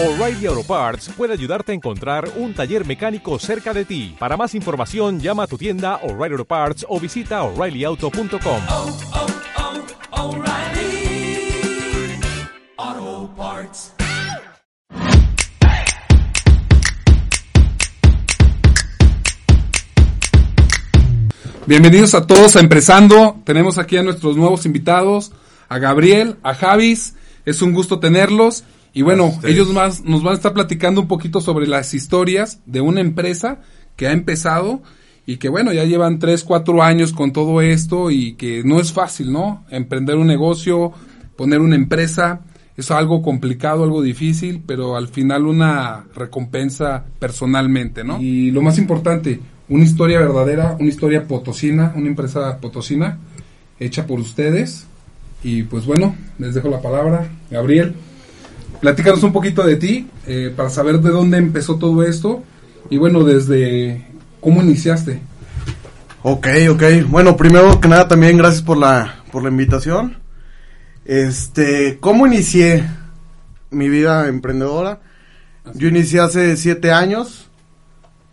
O'Reilly Auto Parts puede ayudarte a encontrar un taller mecánico cerca de ti. Para más información, llama a tu tienda O'Reilly Auto Parts o visita oreillyauto.com. oh, oh, Parts. Bienvenidos a todos a Empresando. Tenemos aquí a nuestros nuevos invitados, a Gabriel, a Javis. Es un gusto tenerlos. Y bueno, ellos más nos van a estar platicando un poquito sobre las historias de una empresa que ha empezado y que bueno, ya llevan 3, 4 años con todo esto y que no es fácil, ¿no? Emprender un negocio, poner una empresa, es algo complicado, algo difícil, pero al final una recompensa personalmente, ¿no? Y lo más importante, una historia verdadera, una historia potosina, una empresa potosina hecha por ustedes. Y pues bueno, les dejo la palabra, Gabriel. Platícanos un poquito de ti, eh, para saber de dónde empezó todo esto. Y bueno, desde cómo iniciaste. Ok, ok. Bueno, primero que nada también gracias por la, por la invitación. Este, ¿cómo inicié mi vida emprendedora? Yo inicié hace siete años,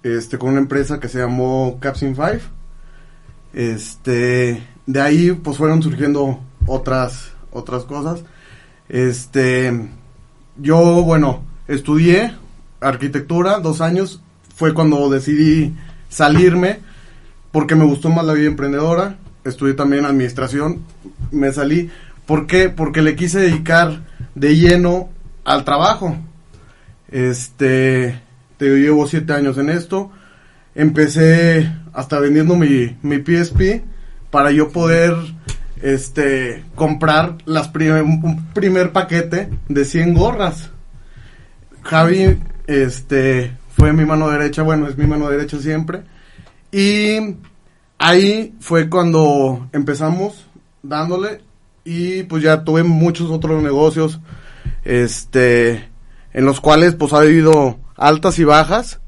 este, con una empresa que se llamó Capsin 5. Este, de ahí pues fueron surgiendo otras, otras cosas. Este, yo, bueno, estudié arquitectura dos años, fue cuando decidí salirme porque me gustó más la vida emprendedora. Estudié también administración, me salí. ¿Por qué? Porque le quise dedicar de lleno al trabajo. Este, te llevo siete años en esto. Empecé hasta vendiendo mi, mi PSP para yo poder este comprar las un primer paquete de 100 gorras. Javi este fue mi mano derecha, bueno, es mi mano derecha siempre. Y ahí fue cuando empezamos dándole y pues ya tuve muchos otros negocios este en los cuales pues ha habido altas y bajas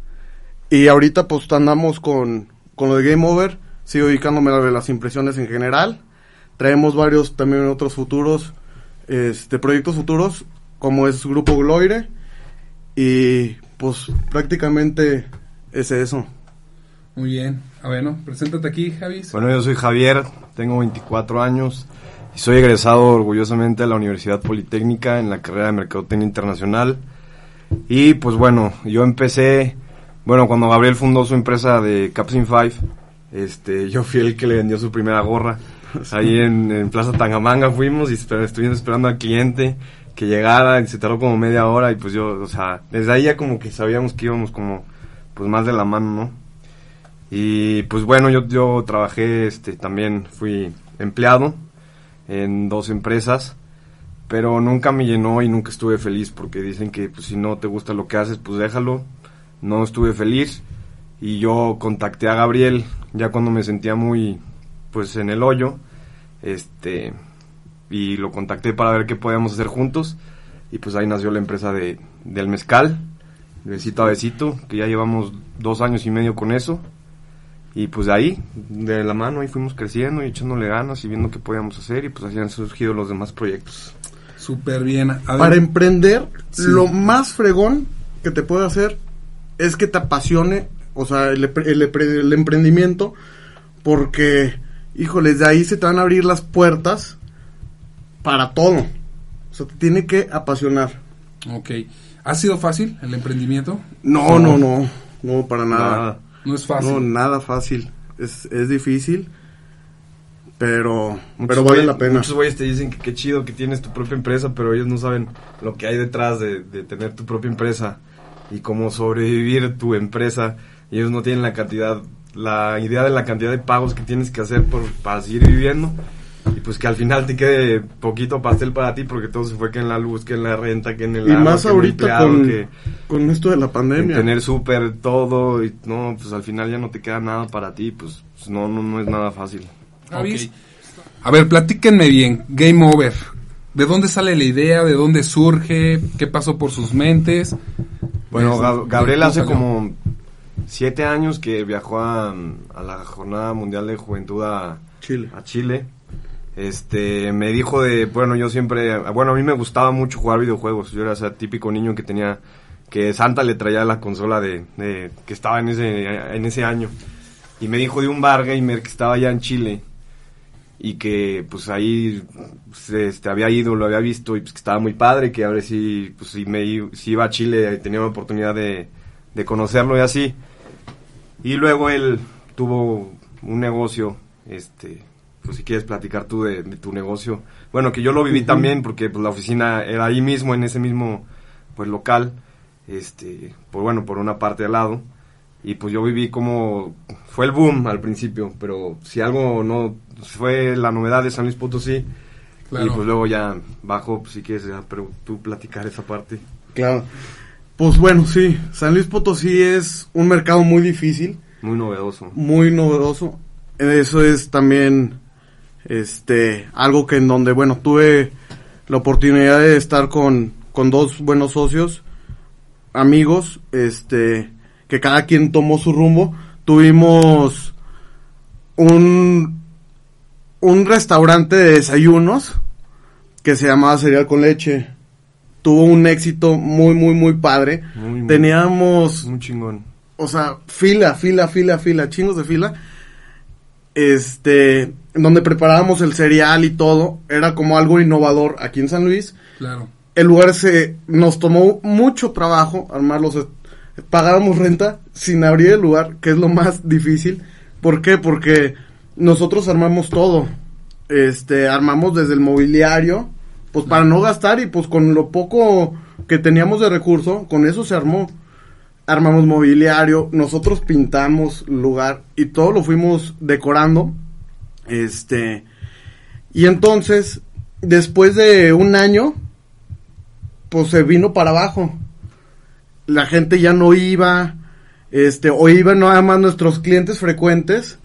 y ahorita pues andamos con, con lo de Game Over, sigo dedicándome a las impresiones en general. Traemos varios también otros futuros este proyectos futuros como es Grupo Gloire y pues prácticamente es eso. Muy bien. A ver, ¿no? Preséntate aquí, Javis. Bueno, yo soy Javier, tengo 24 años y soy egresado orgullosamente de la Universidad Politécnica en la carrera de Mercadotecnia Internacional. Y pues bueno, yo empecé, bueno, cuando Gabriel fundó su empresa de Capsin 5, este, yo fui el que le vendió su primera gorra. Ahí en, Plaza Tangamanga fuimos y esper- estuvimos esperando al cliente que llegara y se tardó como media hora y pues yo, o sea, desde ahí ya como que sabíamos que íbamos como pues más de la mano, ¿no? Y pues bueno, yo, yo trabajé, este, también fui empleado en dos empresas, pero nunca me llenó y nunca estuve feliz porque dicen que pues, si no te gusta lo que haces, pues déjalo. No estuve feliz y yo contacté a Gabriel ya cuando me sentía muy, pues en el hoyo, este, y lo contacté para ver qué podíamos hacer juntos y pues ahí nació la empresa de, del mezcal, besito a besito, que ya llevamos dos años y medio con eso. Y pues de ahí, de la mano, ahí fuimos creciendo y echándole ganas y viendo qué podíamos hacer y pues así han surgido los demás proyectos. Súper bien. A ver, Para emprender, Sí. lo más fregón que te puede hacer es que te apasione, o sea, el, el el emprendimiento, porque, híjoles, de ahí se te van a abrir las puertas para todo. O sea, te tiene que apasionar. ok. ¿Ha sido fácil el emprendimiento? No, no, no, no, para nada. Nada. No es fácil. No, nada fácil. Es, es difícil, pero, Muchos pero vale la pena. Muchos güeyes te dicen que qué chido que tienes tu propia empresa, pero ellos no saben lo que hay detrás de, de tener tu propia empresa y cómo sobrevivir tu empresa. Y ellos no tienen la cantidad, la idea de la cantidad de pagos que tienes que hacer por, para seguir viviendo. Y pues que al final te quede poquito pastel para ti porque todo se fue que en la luz, que en la renta, que en el Y agua, más que ahorita empleado, con, que con esto de la pandemia. tener súper todo y no, pues al final ya no te queda nada para ti, pues, pues, no, no, no es nada fácil. Javis. Ok. A ver, platíquenme bien. Game Over. ¿De dónde sale la idea? ¿De dónde surge? ¿Qué pasó por sus mentes? Bueno, Gab- Gabriel ¿cómo hace como siete años que viajó a, a la Jornada Mundial de Juventud a Chile. a Chile. este, me dijo de, bueno, yo siempre, bueno, a mí me gustaba mucho jugar videojuegos. Yo era ese típico niño que tenía, que Santa le traía la consola de, de- que estaba en ese, en ese año. Y me dijo de un bar gamer que estaba allá en Chile y que pues ahí pues, este, había ido, lo había visto y pues que estaba muy padre, que a ver si, pues, si, me, si iba a Chile y tenía la oportunidad de, de conocerlo y así. Y luego él tuvo un negocio, este, pues si quieres platicar tú de, de tu negocio. Bueno, que yo lo viví también porque pues la oficina era ahí mismo, en ese mismo pues local, este, pues bueno, por una parte al lado. Y pues yo viví como, fue el boom al principio, pero si algo no, fue la novedad de San Luis Potosí. Claro. Y pues luego ya bajo, pues si quieres, ya, pero tú platicar esa parte. Claro. Pues bueno, sí, San Luis Potosí es un mercado muy difícil, Muy novedoso. muy novedoso. Eso es también este algo que en donde, bueno, tuve la oportunidad de estar con, con dos buenos socios, amigos, este, que cada quien tomó su rumbo. Tuvimos un, un restaurante de desayunos que se llamaba Cereal con Leche. Tuvo un éxito muy, muy, muy padre. Muy, muy- Teníamos Un chingón. o sea, fila, fila, fila, fila, chingos de fila. Este, donde preparábamos el cereal y todo, era como algo innovador aquí en San Luis. Claro. El lugar se nos tomó mucho trabajo armarlos. eh, Pagábamos renta sin abrir el lugar, que es lo más difícil. ¿Por qué? Porque nosotros armamos todo. Este, armamos desde el mobiliario, pues para no gastar y pues con lo poco que teníamos de recurso, con eso se armó armamos mobiliario, nosotros pintamos lugar y todo lo fuimos decorando. Este, y entonces, después de un año, pues se vino para abajo. La gente ya no iba, este, o iban nada más nuestros clientes frecuentes.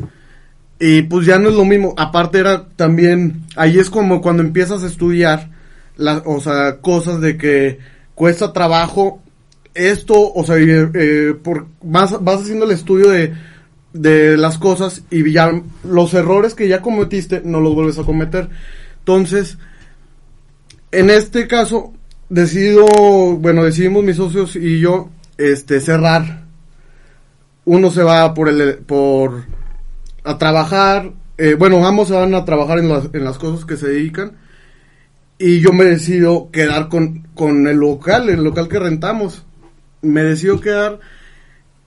Y pues ya no es lo mismo. Aparte era también, ahí es como cuando empiezas a estudiar, la, o sea, cosas de que cuesta trabajo esto, o sea, eh, por, vas, vas haciendo el estudio de, de las cosas y ya los errores que ya cometiste no los vuelves a cometer. Entonces, en este caso, decido, bueno, decidimos mis socios y yo, este, cerrar. Uno se va por el, por, a trabajar, eh, bueno, ambos se van a trabajar en las, en las cosas que se dedican. Y yo me decido quedar con, con el local, el local que rentamos. Me decido quedar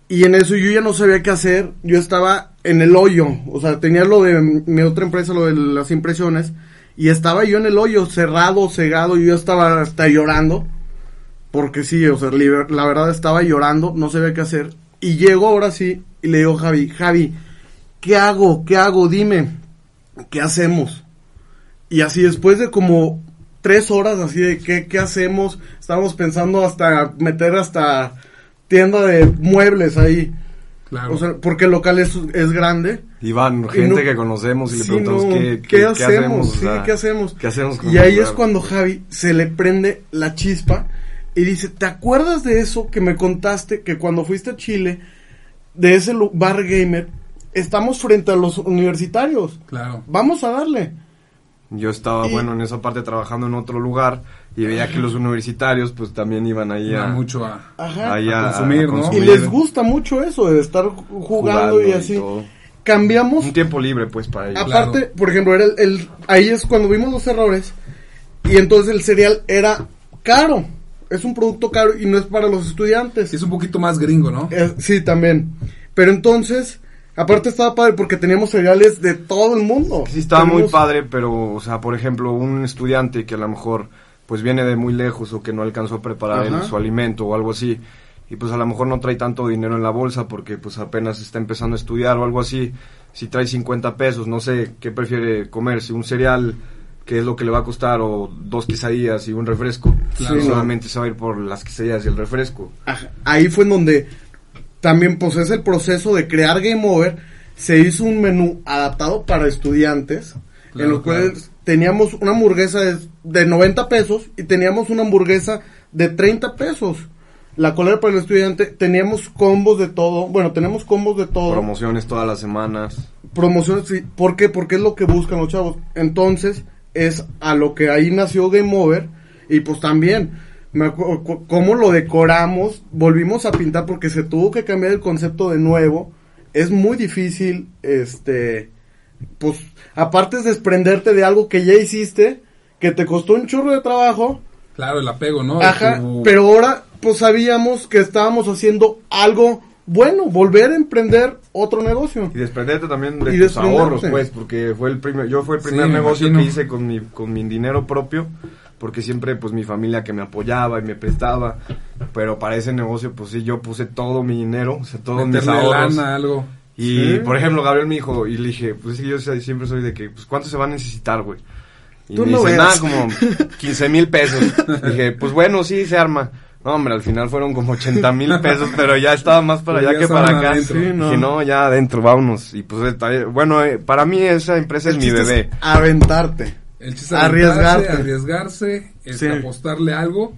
y en eso yo ya no sabía qué hacer. Yo estaba en el hoyo, o sea, tenía lo de mi otra empresa, lo de las impresiones, y estaba yo en el hoyo, cerrado, cegado, y yo estaba hasta llorando. Porque sí, o sea, la verdad estaba llorando, no sabía qué hacer. Y llego ahora sí y le digo Javi, Javi, ¿qué hago? ¿Qué hago? Dime, ¿qué hacemos? Y así después de como tres horas así de qué, qué hacemos, estábamos pensando hasta meter hasta tienda de muebles ahí. Claro. O sea, porque el local es, es grande. Y gente no- que conocemos y le Sí, preguntamos no, ¿qué, ¿qué hacemos? O Sí, sea, ¿qué hacemos? ¿Qué hacemos Y ahí es cuando Javi se le prende la chispa y dice, ¿te acuerdas de eso que me contaste que cuando fuiste a Chile, de ese bar gamer, estamos frente a los universitarios? claro. Vamos a darle. Yo estaba, Y- bueno, en esa parte trabajando en otro lugar y veía que los universitarios pues también iban ahí a, mucho a... Ajá. ahí a a- consumir, a ¿no? y les gusta mucho eso de estar ju- jugando, Jugando y y así. todo. Cambiamos Un tiempo libre pues para ellos. Claro. Aparte, por ejemplo, era el, el- ahí es cuando vimos los errores y entonces el cereal era caro. Es un producto caro y no es para los estudiantes. Es un poquito más gringo, ¿no? Eh, sí, también. Pero entonces, aparte estaba padre porque teníamos cereales de todo el mundo. Sí estaba muy padre, pero, o sea, por ejemplo, un estudiante que a lo mejor, pues viene de muy lejos o que no alcanzó a preparar el- su alimento o algo así, y pues a lo mejor no trae tanto dinero en la bolsa porque pues apenas está empezando a estudiar o algo así, si trae 50 pesos, no sé, ¿qué prefiere comer? Si un cereal, que es lo que le va a costar, o dos quesadillas y un refresco, Claro. sí, solamente se va a ir por las quesadillas y el refresco. Ajá, Ahí fue en donde también pues es el proceso de crear Game Over. Se hizo un menú adaptado para estudiantes, Claro, en lo cual teníamos una hamburguesa de, de 90 pesos y teníamos una hamburguesa de 30 pesos. La cual era para el estudiante, teníamos combos de todo, bueno, tenemos combos de todo. Promociones todas las semanas. promociones, sí. ¿por qué? Porque es lo que buscan los chavos. Entonces, es a lo que ahí nació Game Over. Y pues también, me acuerdo cu- cómo lo decoramos, volvimos a pintar porque se tuvo que cambiar el concepto de nuevo. Es muy difícil, este, pues, aparte es desprenderte de algo que ya hiciste, que te costó un chorro de trabajo. Claro, el apego, ¿no? Ajá, Tu- pero ahora pues sabíamos que estábamos haciendo algo bueno, volver a emprender otro negocio. Y desprenderte también Y de tus ahorros, pues, porque fue el primer, yo fue el primer me negocio imagino. que hice con mi, con mi dinero propio, porque siempre, pues, mi familia que me apoyaba y me prestaba, pero para ese negocio, pues, sí, yo puse todo mi dinero, o sea, todos mis ahorros. lana, algo. Y, Sí. por ejemplo, Gabriel me dijo, y le dije, pues, es que yo siempre soy de que, pues, ¿cuánto se va a necesitar, güey? Y Tú me no dice, nada, como 15 mil pesos. dije, pues, bueno, sí, se arma. No, hombre, al final fueron como 80 mil pesos, pero ya estaba más para allá que para acá. Sí, no. Dije, no, ya adentro, vámonos. Y pues, bueno, eh, para mí esa empresa es El mi chiste bebé. aventarte. El chiste arriesgarse, arriesgarse, este, Sí. apostarle algo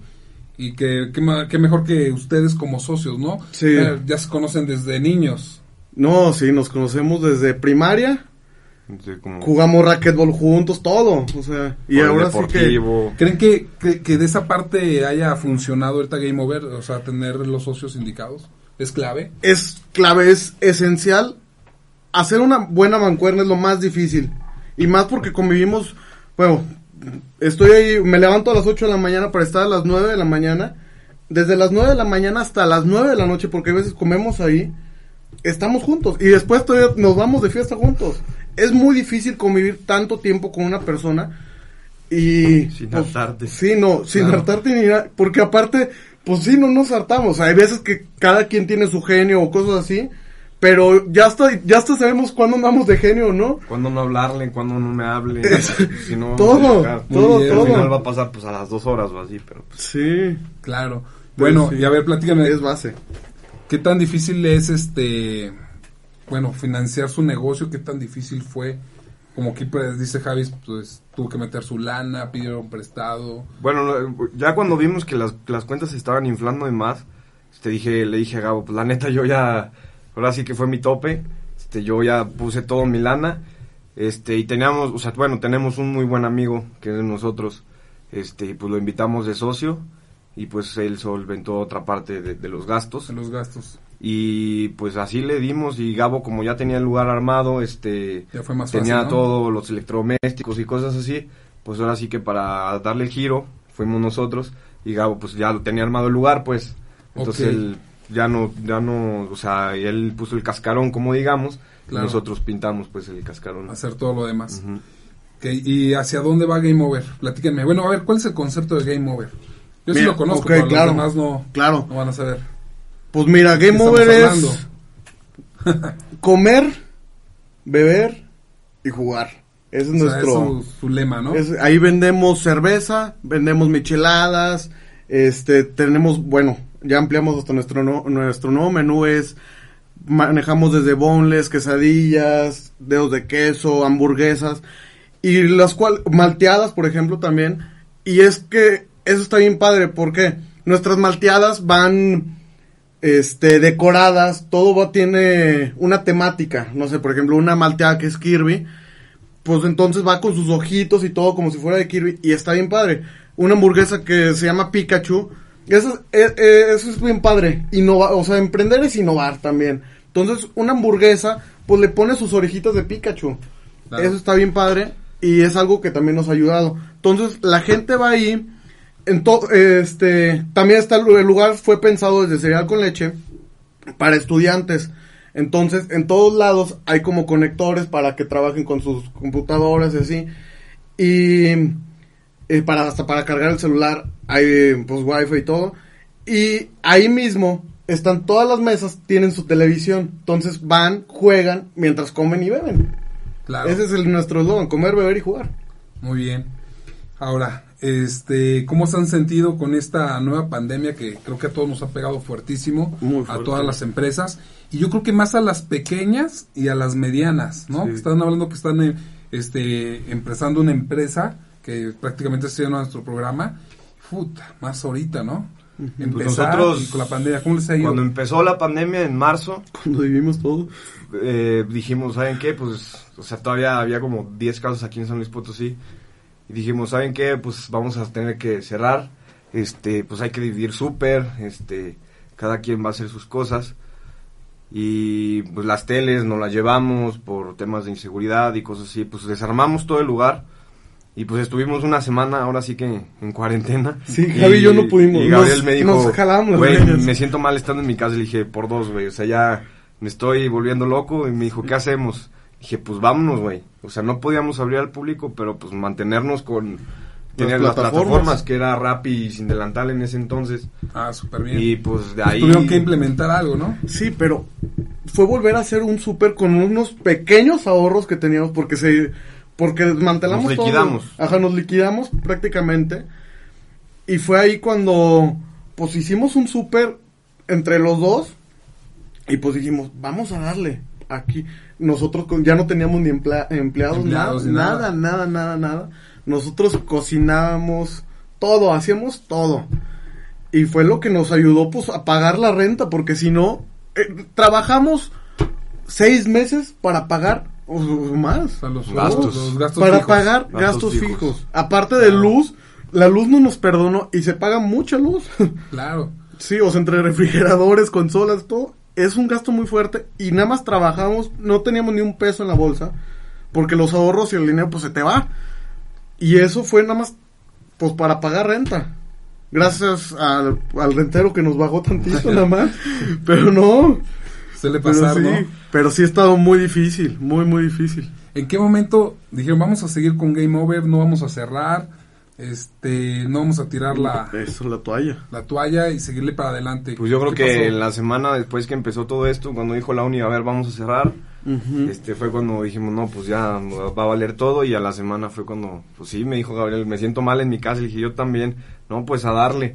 y que, que, ma- que mejor que ustedes como socios, ¿no? Sí. Ya, ya se conocen desde niños. No, sí, nos conocemos desde primaria, como jugamos racquetball juntos, todo, o sea, y ahora sí que. ¿Creen que, que, que de esa parte haya funcionado ahorita Game Over? O sea, tener los socios indicados. ¿Es clave? es clave, es esencial. Hacer una buena mancuerna es lo más difícil. Y más porque convivimos, bueno, estoy ahí, me levanto a las 8 de la mañana para estar a las 9 de la mañana. Desde las 9 de la mañana hasta las 9 de la noche, porque a veces comemos ahí, estamos juntos. Y después todavía nos vamos de fiesta juntos. Es muy difícil convivir tanto tiempo con una persona. Y... Sin pues, hartarte. Sí, no, sin Claro. hartarte ni nada. Porque aparte, pues sí, no nos hartamos. Hay veces que cada quien tiene su genio o cosas así. Pero ya hasta, ya hasta sabemos cuándo andamos de genio no. Cuándo no hablarle, cuándo no me hable. si no, Todo, a todo, bien, Al final va todo. a pasar pues a las dos horas o así, pero pues, Sí, Claro. Pero Bueno, sí. y a ver, platícame. es base. ¿Qué tan difícil es este, bueno, financiar su negocio? ¿Qué tan difícil fue? Como aquí pues, dice Javis, pues tuvo que meter su lana, pidieron prestado. Bueno, no, ya cuando vimos que las, las cuentas se estaban inflando de más, te dije, le dije a Gabo, pues la neta yo ya, ahora sí que fue mi tope, este, yo ya puse todo mi lana, este, y teníamos, o sea, bueno, tenemos un muy buen amigo que es de nosotros, este, y pues lo invitamos de socio, y pues él solventó otra parte de, de los gastos, en los gastos. y pues así le dimos, y Gabo como ya tenía el lugar armado, este, Ya fue más tenía fácil, ¿no? todos los electrodomésticos y cosas así, pues ahora sí que para darle el giro fuimos nosotros y Gabo pues ya lo tenía armado el lugar, pues. Entonces él ya no ya no, o sea, él puso el cascarón como digamos, Claro. y nosotros pintamos pues el cascarón. Hacer todo lo demás. ¿Y hacia dónde va Game Over? Platíquenme. Bueno, a ver, ¿cuál es el concepto de Game Over? Yo sí lo conozco, pero claro, los demás no, claro. no van a saber. Pues mira, Game Over es comer, beber y jugar. Ese es O sea, nuestro... es su, su lema, ¿no? Es- ahí vendemos cerveza, vendemos micheladas, este, tenemos, bueno, ya ampliamos hasta nuestro, no- nuestro nuevo menú es, manejamos desde boneless, quesadillas, dedos de queso, hamburguesas, y las cuales, malteadas, por ejemplo, también, y es que eso está bien padre, porque nuestras malteadas van, este, decoradas, todo va, tiene una temática, no sé, por ejemplo, una malteada que es Kirby, pues entonces va con sus ojitos y todo como si fuera de Kirby y está bien padre. Una hamburguesa que se llama Pikachu, eso es, eh, eso es bien padre. Innova, o sea, emprender es innovar también. Entonces, una hamburguesa, pues le pone sus orejitas de Pikachu. Claro. Eso está bien padre y es algo que también nos ha ayudado. Entonces, la gente va ahí. En este, también está el lugar fue pensado desde cereal con leche para estudiantes. Entonces, en todos lados hay como conectores para que trabajen con sus computadoras y así. Y eh, para hasta para cargar el celular hay pues wifi y todo. Y ahí mismo están todas las mesas, tienen su televisión. Entonces van, juegan mientras comen y beben. Claro. Ese es el, nuestro eslogan, comer, beber y jugar. Muy bien. Ahora, este, ¿cómo se han sentido con esta nueva pandemia que creo que a todos nos ha pegado fuertísimo, Muy a todas las empresas y yo creo que más a las pequeñas y a las medianas, ¿no? Sí. Que están hablando que están eh, este empezando una empresa que prácticamente se llama nuestro programa. Puta, más ahorita, ¿no? empezar nosotros, con la pandemia? ¿Cómo les ha ido? Cuando empezó la pandemia en marzo, Cuando vivimos todo. eh, dijimos, ¿saben qué? Pues, o sea, todavía había como 10 casos aquí en San Luis Potosí. Y dijimos, ¿saben qué? Pues vamos a tener que cerrar. Este, pues hay que dividir súper. Este, cada quien va a hacer sus cosas. Y pues las teles nos las llevamos por temas de inseguridad y cosas así. Pues desarmamos todo el lugar. Y pues estuvimos una semana, ahora sí que en cuarentena. Sí, Javi y yo no pudimos. Y Gabriel Nos- me dijo, nos jalamos güey, greñas". me siento mal estando en mi casa. Le dije, por dos, güey. O sea, ya me estoy volviendo loco. Y me dijo, ¿qué hacemos? Dije, pues vámonos, güey. O sea, no podíamos abrir al público, pero pues mantenernos con... Tener las plataformas. plataformas, que era Rappi y Sin Delantal en ese entonces. Ah, súper bien. Y pues de Pues ahí... tuvieron que implementar algo, ¿no? Sí, pero fue volver a hacer un súper con unos pequeños ahorros que teníamos porque se porque desmantelamos Nos todo. liquidamos. Ajá, nos liquidamos prácticamente. Y fue ahí cuando pues hicimos un súper entre los dos y pues dijimos, vamos a darle aquí. Nosotros con- ya no teníamos ni emplea- empleados, Empleados, nada. nada, nada, nada, nada. Nosotros cocinábamos todo, hacíamos todo. Y fue lo que nos ayudó pues a pagar la renta, porque si no, eh, trabajamos seis meses para pagar o, más. Sea, los Gastos. los gastos para fijos. pagar Gastos gastos, fijos. fijos. Aparte de luz, la luz no nos perdonó y se paga mucha luz. Claro. sí, o sea, entre refrigeradores, consolas, todo. Es un gasto muy fuerte y nada más trabajamos, no teníamos ni un peso en la bolsa, porque los ahorros y el dinero pues se te va. Y eso fue nada más pues para pagar renta. Gracias al, al rentero que nos bajó tantito nada más. Pero no. Suele Pero sí, ¿no? pero sí ha estado muy difícil, muy, muy difícil. ¿En qué momento dijeron vamos a seguir con Game Over, no vamos a cerrar, este, no vamos a tirar la, Eso es la toalla. la toalla y seguirle para adelante? Pues yo creo ¿Qué que pasó? en la semana después que empezó todo esto, cuando dijo la uni, a ver, vamos a cerrar, este fue cuando dijimos, no, pues ya va a valer todo y a la semana fue cuando, pues sí, me dijo Gabriel, me siento mal en mi casa, le dije yo también, no, pues a darle,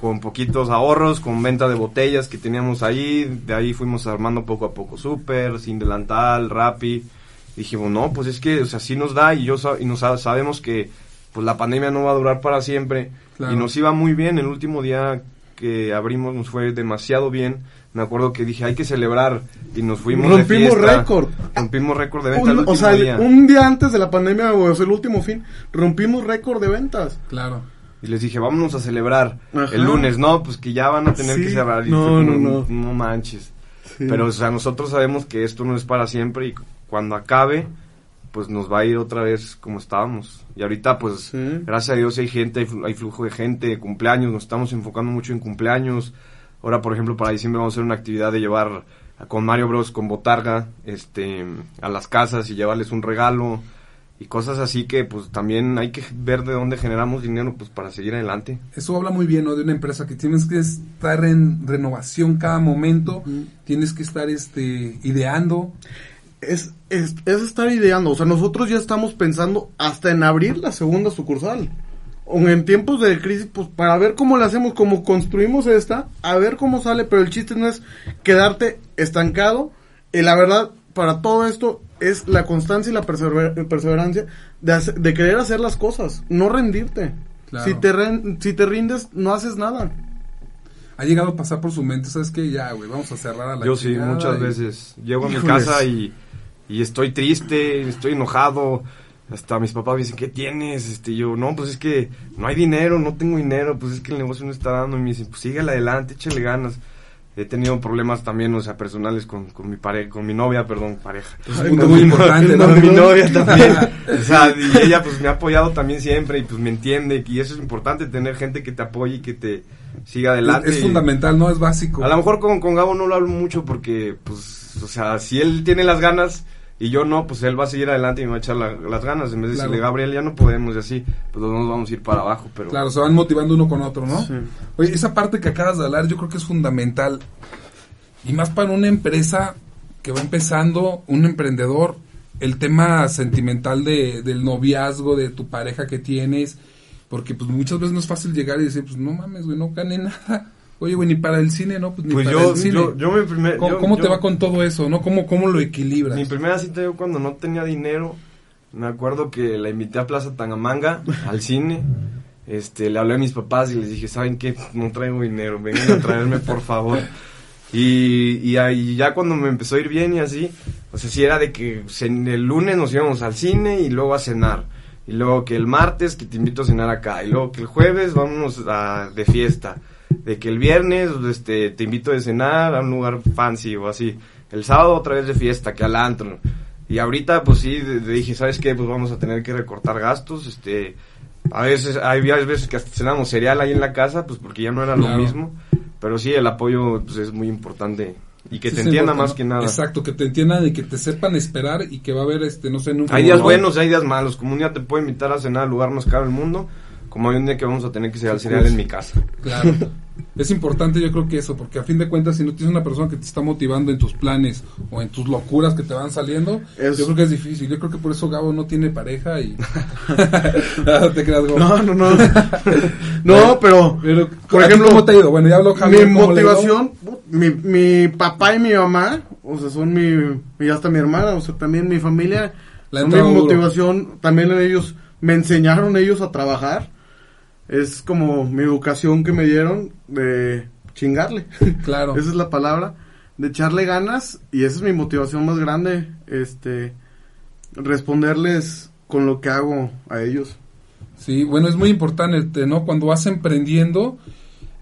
con poquitos ahorros, con venta de botellas que teníamos ahí, de ahí fuimos armando poco a poco súper, sin delantal, rapi, dijimos, no, pues es que, o sea, sí nos da y yo y nos sa- sabemos que pues la pandemia no va a durar para siempre Claro. y nos iba muy bien, el último día que abrimos nos fue demasiado bien. Me acuerdo que dije, hay que celebrar y nos fuimos de Rompimos récord. Rompimos récord de venta el Un- último o sea, día. un día antes de la pandemia, o sea, el último fin, rompimos récord de ventas. Claro. Y les dije, vámonos a celebrar Ajá. el lunes, no, pues que ya van a tener Sí. que cerrar. Y No, fue no, no. no manches. Sí. Pero, o sea, nosotros sabemos que esto no es para siempre y cuando acabe, pues nos va a ir otra vez como estábamos. Y ahorita, pues, Sí. gracias a Dios hay gente, hay, flu- hay flujo de gente, cumpleaños, nos estamos enfocando mucho en cumpleaños. Ahora, por ejemplo, para diciembre vamos a hacer una actividad de llevar a- con Mario Bros, con Botarga, este, a las casas y llevarles un regalo y cosas así que, pues, también hay que ver de dónde generamos dinero, pues, para seguir adelante. Eso habla muy bien, ¿no? De una empresa que tienes que estar en renovación cada momento, tienes que estar, este, ideando. Es, es, es estar ideando. O sea, nosotros ya estamos pensando hasta en abrir la segunda sucursal. O en tiempos de crisis, pues para ver cómo le hacemos, cómo construimos esta, a ver cómo sale. Pero el chiste no es quedarte estancado. Y la verdad, para todo esto, es la constancia y la persever- perseverancia de, hacer- de querer hacer las cosas, no rendirte. Claro. Si, te ren- si te rindes, no haces nada. Ha llegado a pasar por su mente, ¿sabes qué? Ya, güey, vamos a cerrar a la Yo sí, muchas y- veces. Llego a mi Híjoles. casa y, y estoy triste, estoy enojado. Hasta mis papás me dicen, ¿qué tienes? Este, yo, no, pues es que no hay dinero, no tengo dinero, pues es que el negocio no está dando. Y me dicen, pues síguele adelante, échale ganas. He tenido problemas también, o sea, personales con, con mi pareja, con mi novia, perdón, pareja. Es un punto muy importante, ¿no? Con mi novia también. o sea, y ella pues me ha apoyado también siempre y pues me entiende. Y eso es importante, tener gente que te apoye y que te siga adelante. Es, es fundamental, ¿no? Es básico. a lo mejor con, con Gabo no lo hablo mucho porque, pues, o sea, si él tiene las ganas y yo no, pues él va a seguir adelante y me va a echar la- las ganas. En vez de Claro. decirle, Gabriel, ya no podemos y así, pues los dos vamos a ir para abajo. Pero Claro, se van motivando uno con otro, ¿no? Sí. Oye, esa parte que acabas de hablar yo creo que es fundamental. Y más para una empresa que va empezando, un emprendedor, el tema sentimental de, del noviazgo, de tu pareja que tienes, porque pues muchas veces no es fácil llegar y decir, pues no mames, güey, no gané nada. Oye, güey, ni para el cine, ¿no? Pues ni Pues para yo, el cine. yo, yo mi primer... ¿Cómo, yo- cómo te va con todo eso, no? ¿Cómo, cómo lo equilibras? Mi primera cita yo cuando no tenía dinero, me acuerdo que la invité a Plaza Tangamanga, al cine, este, le hablé a mis papás y les dije, ¿saben qué? No traigo dinero, vengan a traerme por favor. Y, y ahí ya cuando me empezó a ir bien y así, o sea, sí era de que el lunes nos íbamos al cine y luego a cenar. Y luego que el martes que te invito a cenar acá. Y luego que el jueves vámonos a- de fiesta. De que el viernes este, te invito a cenar a un lugar fancy o así. El sábado otra vez de fiesta, que al antro. Y ahorita pues sí, dije, ¿sabes qué? Pues vamos a tener que recortar gastos. Este, a veces, hay veces que hasta cenamos cereal ahí en la casa, pues porque ya no era Claro. lo mismo. Pero sí, el apoyo pues, es muy importante. Y que Sí, te entienda más que nada. Exacto, que te entiendan y que te sepan esperar y que va a haber, este, no sé, un Hay días buenos, hay días malos. Como un día te puedo invitar a cenar al lugar más caro del mundo, como hay un día que vamos a tener que cenar cereal en mi casa. Claro. Es importante yo creo que eso, porque a fin de cuentas si no tienes una persona que te está motivando en tus planes o en tus locuras que te van saliendo, Es- yo creo que es difícil. Yo creo que por eso Gabo no tiene pareja y... no te creas, Gabo. No, no, no. no, pero, Pero, por ¿a ti ejemplo, ¿cómo te ha ido? Bueno, ya habló Javier. mi motivación, mi, mi papá y mi mamá, o sea, son mi, y hasta mi hermana, o sea, también mi familia, Le ha son mi entrado duro. motivación, también ellos, me enseñaron ellos a trabajar, es como mi educación que me dieron de chingarle, Claro. esa es la palabra, de echarle ganas, y esa es mi motivación más grande, este, responderles con lo que hago a ellos. Sí, bueno, es muy importante, ¿no? Cuando vas emprendiendo,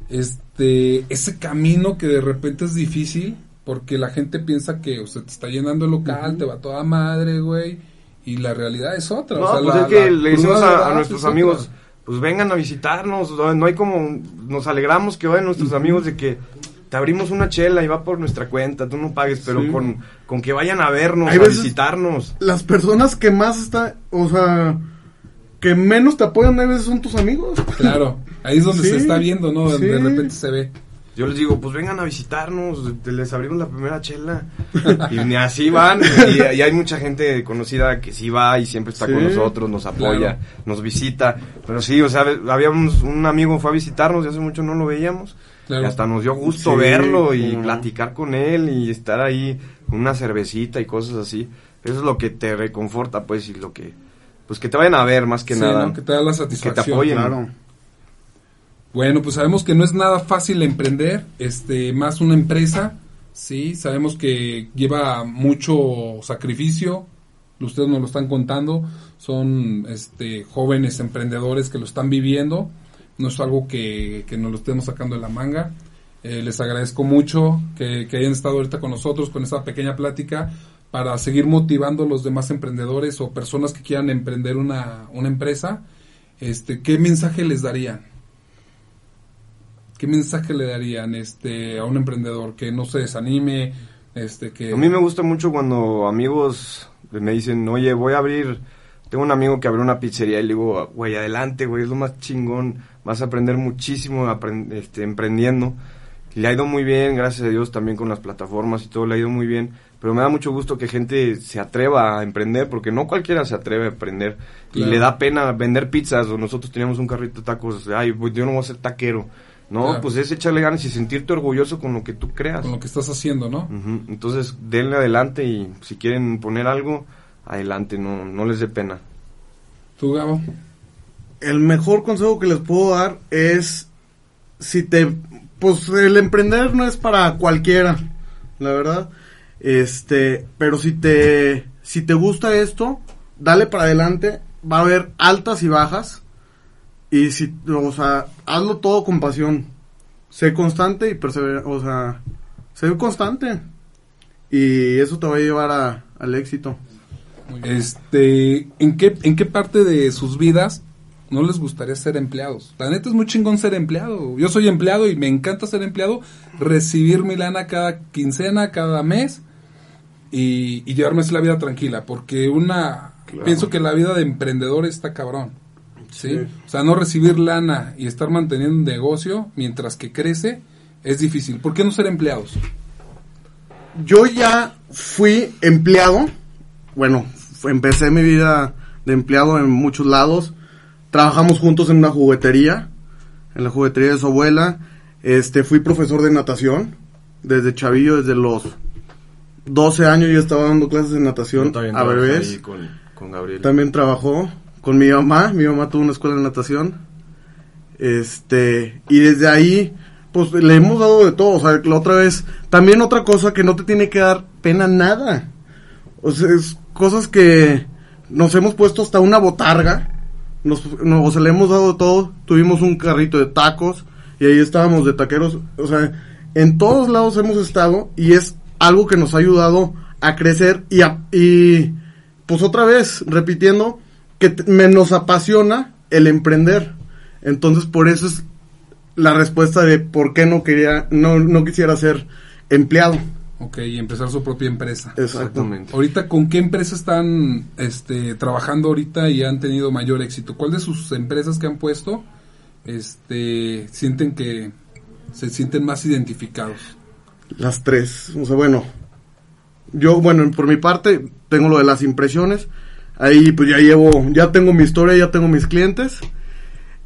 este, ese camino que de repente es difícil, porque la gente piensa que, o sea, te está llenando el local, te va toda madre, güey, y la realidad es otra. No, o sea, pues la- es que le decimos a, nuestros es otra. Pues vengan a visitarnos, no no hay como, nos alegramos que vayan nuestros amigos de que te abrimos una chela y va por nuestra cuenta, tú no pagues, pero Sí. con, con que vayan a vernos, Hay a visitarnos. las personas que más está, o sea, que menos te apoyan a veces son tus amigos. Claro, ahí es donde Sí, se está viendo, ¿no? De repente se ve. Yo les digo, pues vengan a visitarnos, les abrimos la primera chela. y ni así van. Y, y hay mucha gente conocida que sí va y siempre está Sí. con nosotros, nos apoya, Claro. nos visita. Pero sí, o sea, habíamos un amigo fue a visitarnos y hace mucho no lo veíamos. Claro. Y hasta nos dio gusto Sí, verlo y platicar con él y estar ahí con una cervecita y cosas así. Eso es lo que te reconforta, pues, y lo que, pues que te vayan a ver más que Sí, nada. ¿no? Que te da la que satisfacción. te apoyen. Claro. Bueno, pues sabemos que no es nada fácil emprender, este, más una empresa, sí, sabemos que lleva mucho sacrificio, ustedes nos lo están contando, son este jóvenes emprendedores que lo están viviendo, no es algo que, que nos lo estemos sacando de la manga. Eh, les agradezco mucho que, que hayan estado ahorita con nosotros con esta pequeña plática para seguir motivando a los demás emprendedores o personas que quieran emprender una, una empresa. Este, ¿qué mensaje les darían? ¿Qué mensaje le darían este a un emprendedor que no se desanime, este que A mí me gusta mucho cuando amigos me dicen, oye, voy a abrir, tengo un amigo que abrió una pizzería y le digo, güey, adelante, güey, es lo más chingón, vas a aprender muchísimo apren- este, emprendiendo. Le ha ido muy bien, gracias a Dios, también con las plataformas y todo, le ha ido muy bien. Pero me da mucho gusto que gente se atreva a emprender, porque no cualquiera se atreve a emprender. Claro. Y le da pena vender pizzas, o nosotros teníamos un carrito de tacos, ay, pues yo no voy a ser taquero. No, Claro. pues es echarle ganas y sentirte orgulloso con lo que tú creas. con lo que estás haciendo, ¿no? Entonces, denle adelante y si quieren poner algo, adelante, no, no les dé pena. Tú, Gabo. El mejor consejo que les puedo dar es si te pues el emprender no es para cualquiera, la verdad. Este, pero si te si te gusta esto, dale para adelante, va a haber altas y bajas. Y si, o sea, hazlo todo con pasión. Sé constante y persevera, o sea, sé constante. Y eso te va a llevar a- al éxito. Este, ¿en qué en qué parte de sus vidas no les gustaría ser empleados? La neta es muy chingón ser empleado. Yo soy empleado y me encanta ser empleado, recibir mi lana cada quincena, cada mes y, y llevarme así la vida tranquila, porque una pienso que la vida de emprendedor está cabrón. ¿Sí? Sí. O sea, no recibir lana y estar manteniendo un negocio mientras que crece es difícil. ¿Por qué no ser empleados? Yo ya fui empleado. Bueno, empecé mi vida de empleado en muchos lados. Trabajamos juntos en una juguetería, en la juguetería de su abuela. Este, fui profesor de natación desde chavillo, desde los 12 años yo estaba dando clases de natación a bebés. con, con Gabriel. También trabajó con mi mamá, mi mamá tuvo una escuela de natación. Este, y desde ahí, pues le hemos dado de todo. O sea, la otra vez, también otra cosa que no te tiene que dar pena nada. O sea, es cosas que nos hemos puesto hasta una botarga. Nos, no, o sea, le hemos dado de todo. Tuvimos un carrito de tacos y ahí estábamos de taqueros. O sea, en todos lados hemos estado y es algo que nos ha ayudado a crecer y, a- y pues otra vez, repitiendo, que me nos apasiona el emprender. Entonces, por eso es la respuesta de por qué no quería, no, no quisiera ser empleado. Ok, y empezar su propia empresa. Exacto. Ahorita, ¿con qué empresa están este, trabajando ahorita y han tenido mayor éxito? ¿Cuál de sus empresas que han puesto este, sienten que se sienten más identificados? Las tres. O sea, bueno. Yo, bueno, por mi parte, tengo lo de las impresiones. Ahí pues ya llevo, ya tengo mi historia, ya tengo mis clientes.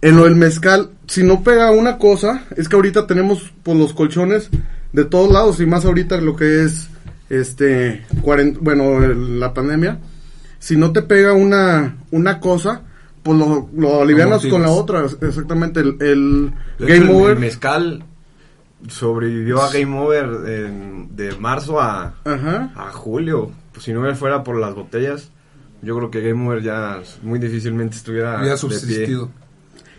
En lo del mezcal, si no pega una cosa, es que ahorita tenemos pues los colchones de todos lados y más ahorita lo que es este cuaren- bueno, el- la pandemia. Si no te pega una una cosa, pues lo, lo alivianas con la otra, exactamente el, el Game hecho, Over. El mezcal sobrevivió a Game Over en- de marzo a, Ajá. a julio. Pues si no fuera por las botellas, yo creo que Game Over ya muy difícilmente estuviera de subsistido.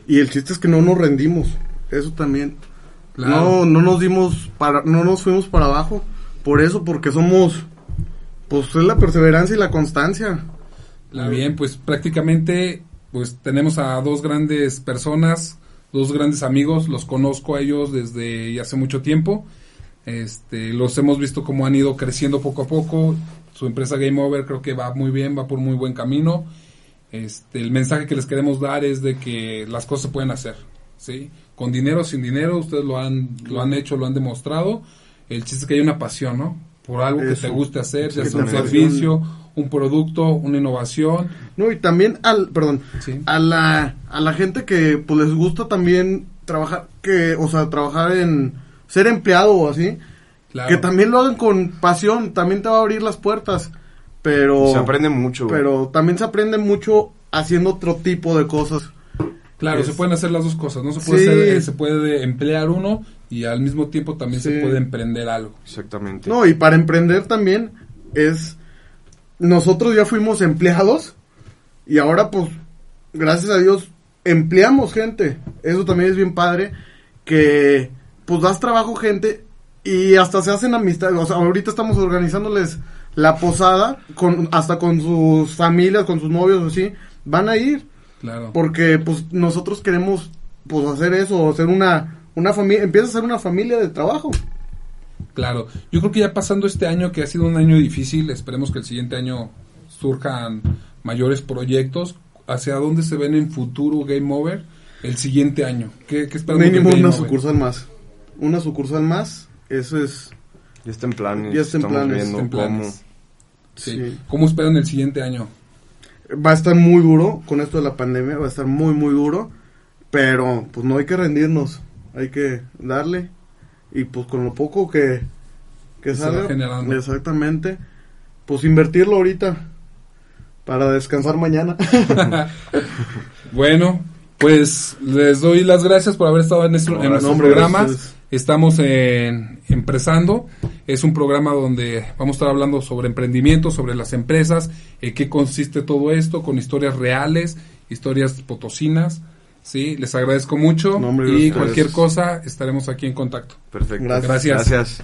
Y el chiste es que no nos rendimos. Eso también. Claro. No, no nos dimos para, no nos fuimos para abajo. Por eso, porque somos, pues es la perseverancia y la constancia. Muy bien, pues prácticamente pues tenemos a dos grandes personas, dos grandes amigos, los conozco a ellos desde ya hace mucho tiempo. Este, los hemos visto cómo han ido creciendo poco a poco. Su empresa Game Over creo que va muy bien, va por muy buen camino. Este, el mensaje que les queremos dar es de que las cosas se pueden hacer, ¿sí? Con dinero, sin dinero, ustedes lo han, lo han hecho, lo han demostrado. El chiste es que hay una pasión, ¿no? Por algo que te guste hacer, ya sea un servicio, un producto, una innovación. No, y también al, perdón, Sí. a la, a la gente que pues les gusta también trabajar, que, o sea, trabajar en, ser empleado o así, Claro. que también lo hagan con pasión, también te va a abrir las puertas. Pero, Se aprende mucho. güey. pero también se aprende mucho haciendo otro tipo de cosas. Claro, Es- se pueden hacer las dos cosas, ¿no? Se puede, Sí. hacer- eh, se puede emplear uno y al mismo tiempo también se puede emprender algo. Exactamente. No, y para emprender también es nosotros ya fuimos empleados y ahora pues gracias a Dios empleamos gente. Eso también es bien padre que pues das trabajo gente y hasta se hacen amistades. O sea, ahorita estamos organizándoles la posada con hasta con sus familias, con sus novios así, van a ir Claro. porque pues nosotros queremos pues hacer eso, hacer una una familia, empieza a ser una familia de trabajo. Claro. Yo creo que ya pasando este año, que ha sido un año difícil, esperemos que el siguiente año surjan mayores proyectos. ¿Hacia dónde se ven en futuro Game Over el siguiente año? ¿Qué, qué esperamos Mínimo una Over? sucursal más. Una sucursal más, eso es... Ya está en planes. Ya está en planes, viendo En cómo. planes. Sí. Sí. ¿Cómo esperan el siguiente año? Va a estar muy duro con esto de la pandemia, va a estar muy, muy duro. Pero pues no hay que rendirnos, hay que darle. Y pues con lo poco que, que Se salga, generando. exactamente, pues invertirlo ahorita para descansar mañana. Bueno, pues les doy las gracias por haber estado en, nuestro- en No, nuestro hombre, programa. gracias. Estamos en Empresando. Es un programa donde vamos a estar hablando sobre emprendimiento, sobre las empresas, en qué consiste todo esto, con historias reales, historias potosinas. Sí, les agradezco mucho No, hombre, y cualquier cosa estaremos aquí en contacto. Perfecto. Gracias. Gracias.